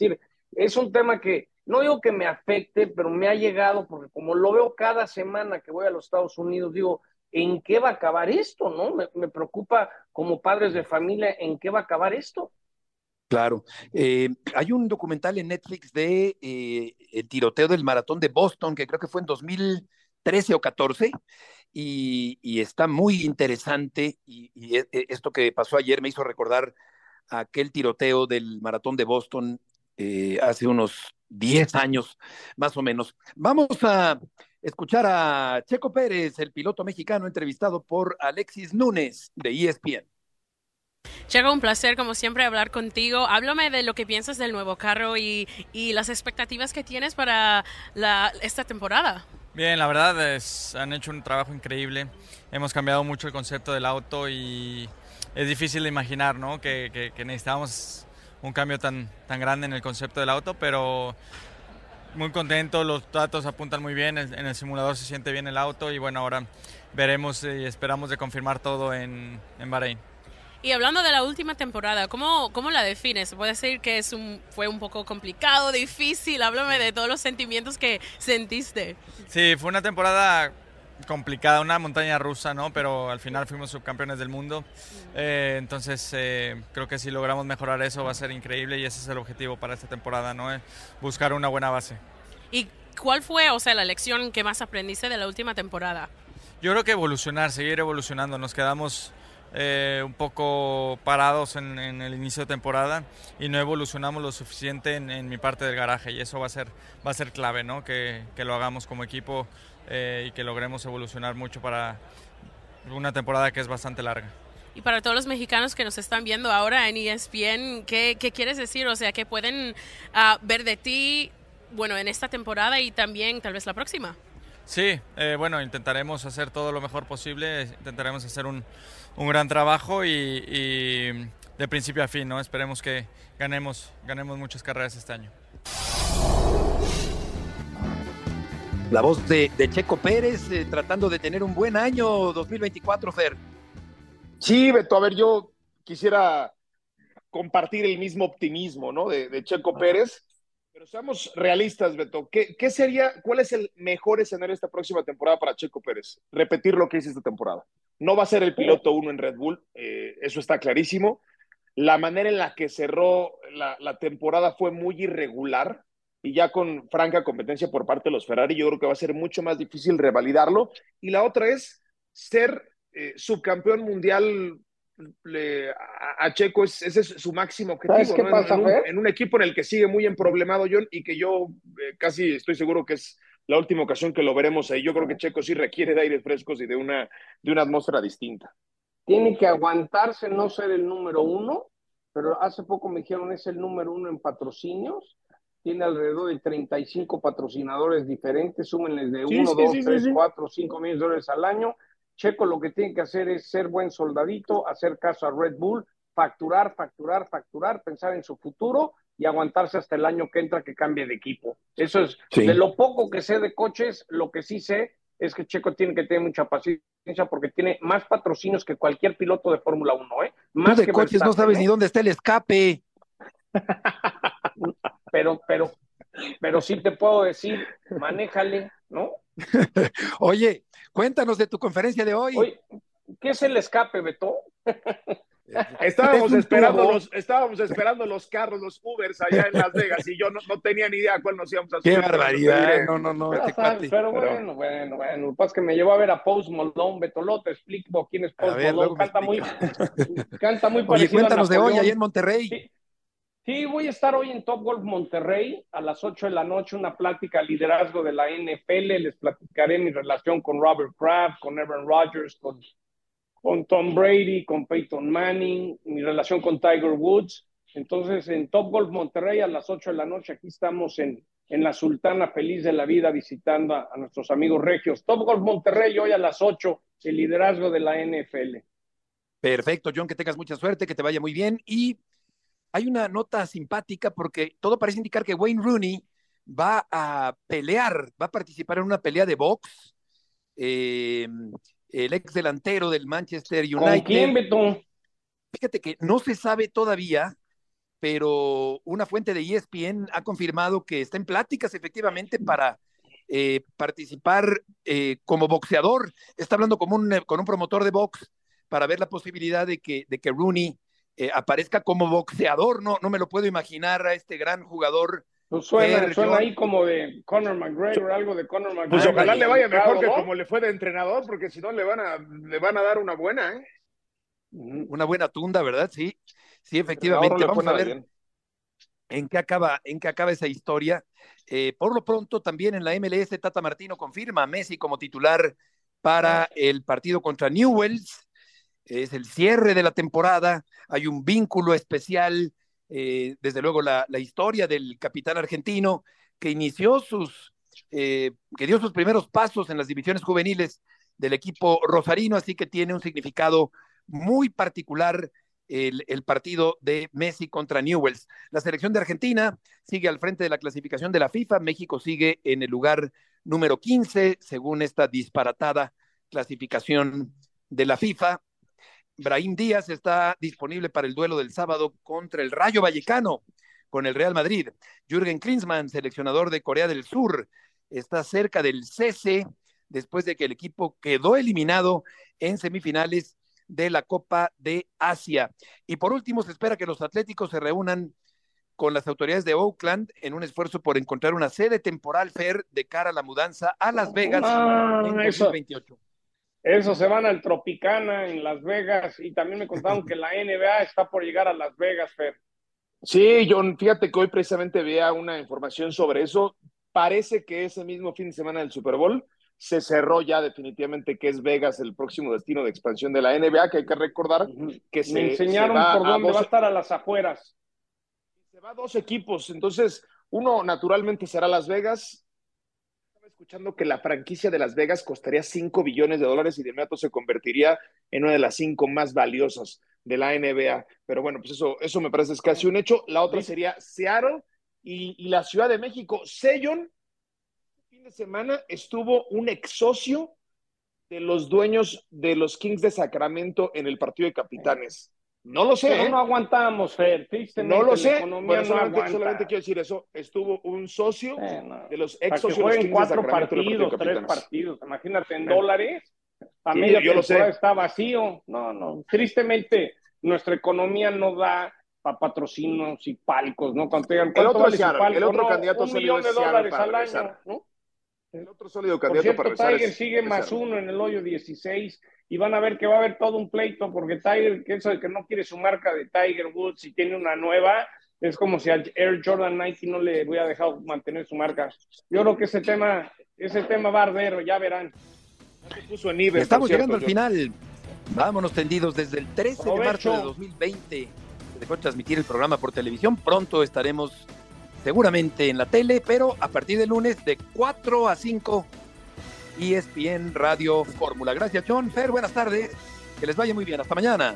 es un tema que no digo que me afecte, pero me ha llegado porque como lo veo cada semana que voy a los Estados Unidos, digo, ¿en qué va a acabar esto? ¿No? Me, preocupa como padres de familia, ¿en qué va a acabar esto? Claro. Eh, hay un documental en Netflix de eh, el tiroteo del maratón de Boston, que creo que fue en 2013 o 14, y, está muy interesante. Y, y, e, e, esto que pasó ayer me hizo recordar aquel tiroteo del maratón de Boston eh, hace unos 10 años más o menos. Vamos a escuchar a Checo Pérez, el piloto mexicano entrevistado por Alexis Núñez de ESPN. Checo, un placer como siempre hablar contigo. Háblame de lo que piensas del nuevo carro y, las expectativas que tienes para esta temporada. Bien, la verdad es, han hecho un trabajo increíble. Hemos cambiado mucho el concepto del auto y es difícil de imaginar ¿no? que, que, necesitamos un cambio tan, tan grande en el concepto del auto, pero muy contento, los datos apuntan muy bien, en el simulador se siente bien el auto y bueno, ahora veremos y esperamos de confirmar todo en, en Bahrein. Y hablando de la última temporada, ¿cómo, cómo la defines? ¿Puede decir que es un, fue un poco complicado, difícil? Háblame de todos los sentimientos que sentiste. Sí, fue una temporada complicada, una montaña rusa, ¿no? Pero al final fuimos subcampeones del mundo. Eh, entonces eh, creo que si logramos mejorar eso va a ser increíble y ese es el objetivo para esta temporada, ¿no? Eh, buscar una buena base. ¿Y cuál fue, o sea, la lección que más aprendiste de la última temporada? Yo creo que evolucionar, seguir evolucionando. Nos quedamos un poco parados en, el inicio de temporada y no evolucionamos lo suficiente en, mi parte del garaje y eso va a ser, va a ser clave, ¿no? Que, que lo hagamos como equipo eh, y que logremos evolucionar mucho para una temporada que es bastante larga. Y para todos los mexicanos que nos están viendo ahora en ESPN, ¿qué, qué quieres decir? O sea, que pueden ah, ver de ti, bueno, en esta temporada y también tal vez la próxima. Sí, eh, bueno, intentaremos hacer todo lo mejor posible, intentaremos hacer un, un gran trabajo y, y, de principio a fin, ¿no? Esperemos que ganemos, ganemos muchas carreras este año. La voz de, Checo Pérez eh, tratando de tener un buen año 2024, Fer. Sí, Beto, a ver, yo quisiera compartir el mismo optimismo, ¿no? De, Checo Pérez. Pero seamos realistas, Beto. ¿Qué, ¿Qué, sería, cuál es el mejor escenario esta próxima temporada para Checo Pérez? Repetir lo que hizo esta temporada. No va a ser el piloto uno en Red Bull, eh, eso está clarísimo. La manera en la que cerró la, la temporada fue muy irregular y ya con franca competencia por parte de los Ferrari, yo creo que va a ser mucho más difícil revalidarlo. Y la otra es ser eh, subcampeón mundial a, Checo, ese es su máximo objetivo. en, un, equipo en el que sigue muy emproblemado John y que yo eh, casi estoy seguro que es la última ocasión que lo veremos ahí. Yo creo que Checo sí requiere de aires frescos y de una, de una atmósfera distinta. Tiene que aguantarse no ser el número uno, pero hace poco me dijeron es el número uno en patrocinios tiene alrededor de 35 patrocinadores diferentes, súmenles de 1, 2, 3, 4, 5 millones de dólares al año. Checo lo que tiene que hacer es ser buen soldadito, hacer caso a Red Bull, facturar, facturar, facturar, pensar en su futuro y aguantarse hasta el año que entra que cambie de equipo. Eso es, de lo poco que sé de coches, lo que sí sé es que Checo tiene que tener mucha paciencia porque tiene más patrocinios que cualquier piloto de Fórmula 1, ¿eh? Más de coches no sabes ni ¿eh? dónde está el escape. pero, pero, pero sí te puedo decir, manéjale, ¿no? Oye, cuéntanos de tu conferencia de hoy. ¿Qué es el escape, Beto? Estábamos esperando, los, estábamos esperando los carros, los Ubers allá en Las Vegas y yo no, tenía ni idea cuál nos íbamos a subir. Qué barbaridad. No, no, no. pero, bueno, bueno, bueno. Lo que pasa es que me llevó a ver a Post Malone, Beto, te explico quién es Post Malone. Canta muy, canta muy parecido Oye, cuéntanos de hoy ahí en Monterrey. Sí, voy a estar hoy en Top Golf Monterrey a las 8 de la noche, una plática liderazgo de la NFL. Les platicaré mi relación con Robert Kraft, con Aaron Rodgers, con, con Tom Brady, con Peyton Manning, mi relación con Tiger Woods. Entonces, en Top Golf Monterrey a las 8 de la noche, aquí estamos en, en la Sultana Feliz de la Vida visitando a, a nuestros amigos regios. Top Golf Monterrey hoy a las 8, el liderazgo de la NFL. Perfecto, John, que tengas mucha suerte, que te vaya muy bien y hay una nota simpática porque todo parece indicar que Wayne Rooney va a pelear, va a participar en una pelea de box eh, el ex delantero del Manchester United. ¿Con quién, Beto? Fíjate que no se sabe todavía, pero una fuente de ESPN ha confirmado que está en pláticas efectivamente para eh, participar eh, como boxeador. Está hablando con un, con un promotor de box para ver la posibilidad de que, de que Rooney eh, aparezca como boxeador. No, no me lo puedo imaginar a este gran jugador. Pues suena, suena ahí como de Conor McGregor, algo de Conor McGregor. Pues ojalá le vaya mejor que como le fue de entrenador, porque si no le van a, le van a dar una buena, ¿eh? Una buena tunda, ¿verdad? Sí, sí, efectivamente. Vamos a ver en qué acaba, en qué acaba esa historia. Eh, por lo pronto, también en la MLS, Tata Martino confirma a Messi como titular para el partido contra Newells. Es el cierre de la temporada. Hay un vínculo especial, eh, desde luego, la, historia del capitán argentino que inició sus, eh, que dio sus primeros pasos en las divisiones juveniles del equipo rosarino, así que tiene un significado muy particular el, el, partido de Messi contra Newells. La selección de Argentina sigue al frente de la clasificación de la FIFA. México sigue en el lugar número 15, según esta disparatada clasificación de la FIFA. Brahim Díaz está disponible para el duelo del sábado contra el Rayo Vallecano con el Real Madrid. Jürgen Klinsmann, seleccionador de Corea del Sur, está cerca del cese después de que el equipo quedó eliminado en semifinales de la Copa de Asia. Y por último, se espera que los Atléticos se reúnan con las autoridades de Oakland en un esfuerzo por encontrar una sede temporal fair de cara a la mudanza a Las Vegas ah, en 2028. Eso, eso se van al Tropicana en Las Vegas y también me contaron que la NBA está por llegar a Las Vegas, Fer. Sí, John, fíjate que hoy precisamente veía una información sobre eso. Parece que ese mismo fin de semana del Super Bowl se cerró ya definitivamente que es Vegas el próximo destino de expansión de la NBA, que hay que recordar que se Me enseñaron se por dónde va a estar a las afueras. Se va a dos equipos, entonces uno naturalmente será Las Vegas. Escuchando que la franquicia de Las Vegas costaría 5 billones de dólares y de inmediato se convertiría en una de las cinco más valiosas de la NBA. Pero bueno, pues eso, eso me parece es casi un hecho. La otra sería Seattle y, y la Ciudad de México. Sellon fin de semana estuvo un ex socio de los dueños de los Kings de Sacramento en el partido de capitanes. No lo sé. Pero ¿eh? no aguantamos, Fer. Tristemente, No lo sé. Bueno, no solamente, aguanta. solamente quiero decir eso. Estuvo un socio Eh, no. de los Para ex que socios de los jueguen cuatro partido partidos, de tres partidos. Imagínate, en Bueno. dólares. A Sí, media yo lo sé. está vacío. No, no. Tristemente, nuestra economía no da para patrocinos y palcos, ¿no? Cuando digan, El ¿cuánto otro vale Seattle, palco? el otro No, candidato un millón de dólares para al regresar. año, ¿no? El otro sólido Por candidato cierto, para regresar Tiger sigue es más uno en el hoyo 16 y van a ver que va a haber todo un pleito porque Tiger, que eso de que no quiere su marca de Tiger Woods y tiene una nueva, es como si al Air Jordan Nike no le hubiera dejado mantener su marca. Yo creo que ese tema, ese tema va a arder, ya verán. puso en eBay, Estamos cierto, llegando al John. final. Vámonos tendidos desde el 13 de marzo de Provecho. 2020. Se dejó de transmitir el programa por televisión. Pronto estaremos seguramente en la tele, pero a partir de lunes de 4 a 5 ESPN Radio Fórmula. Gracias, John. Fer, buenas tardes. Que les vaya muy bien. Hasta mañana.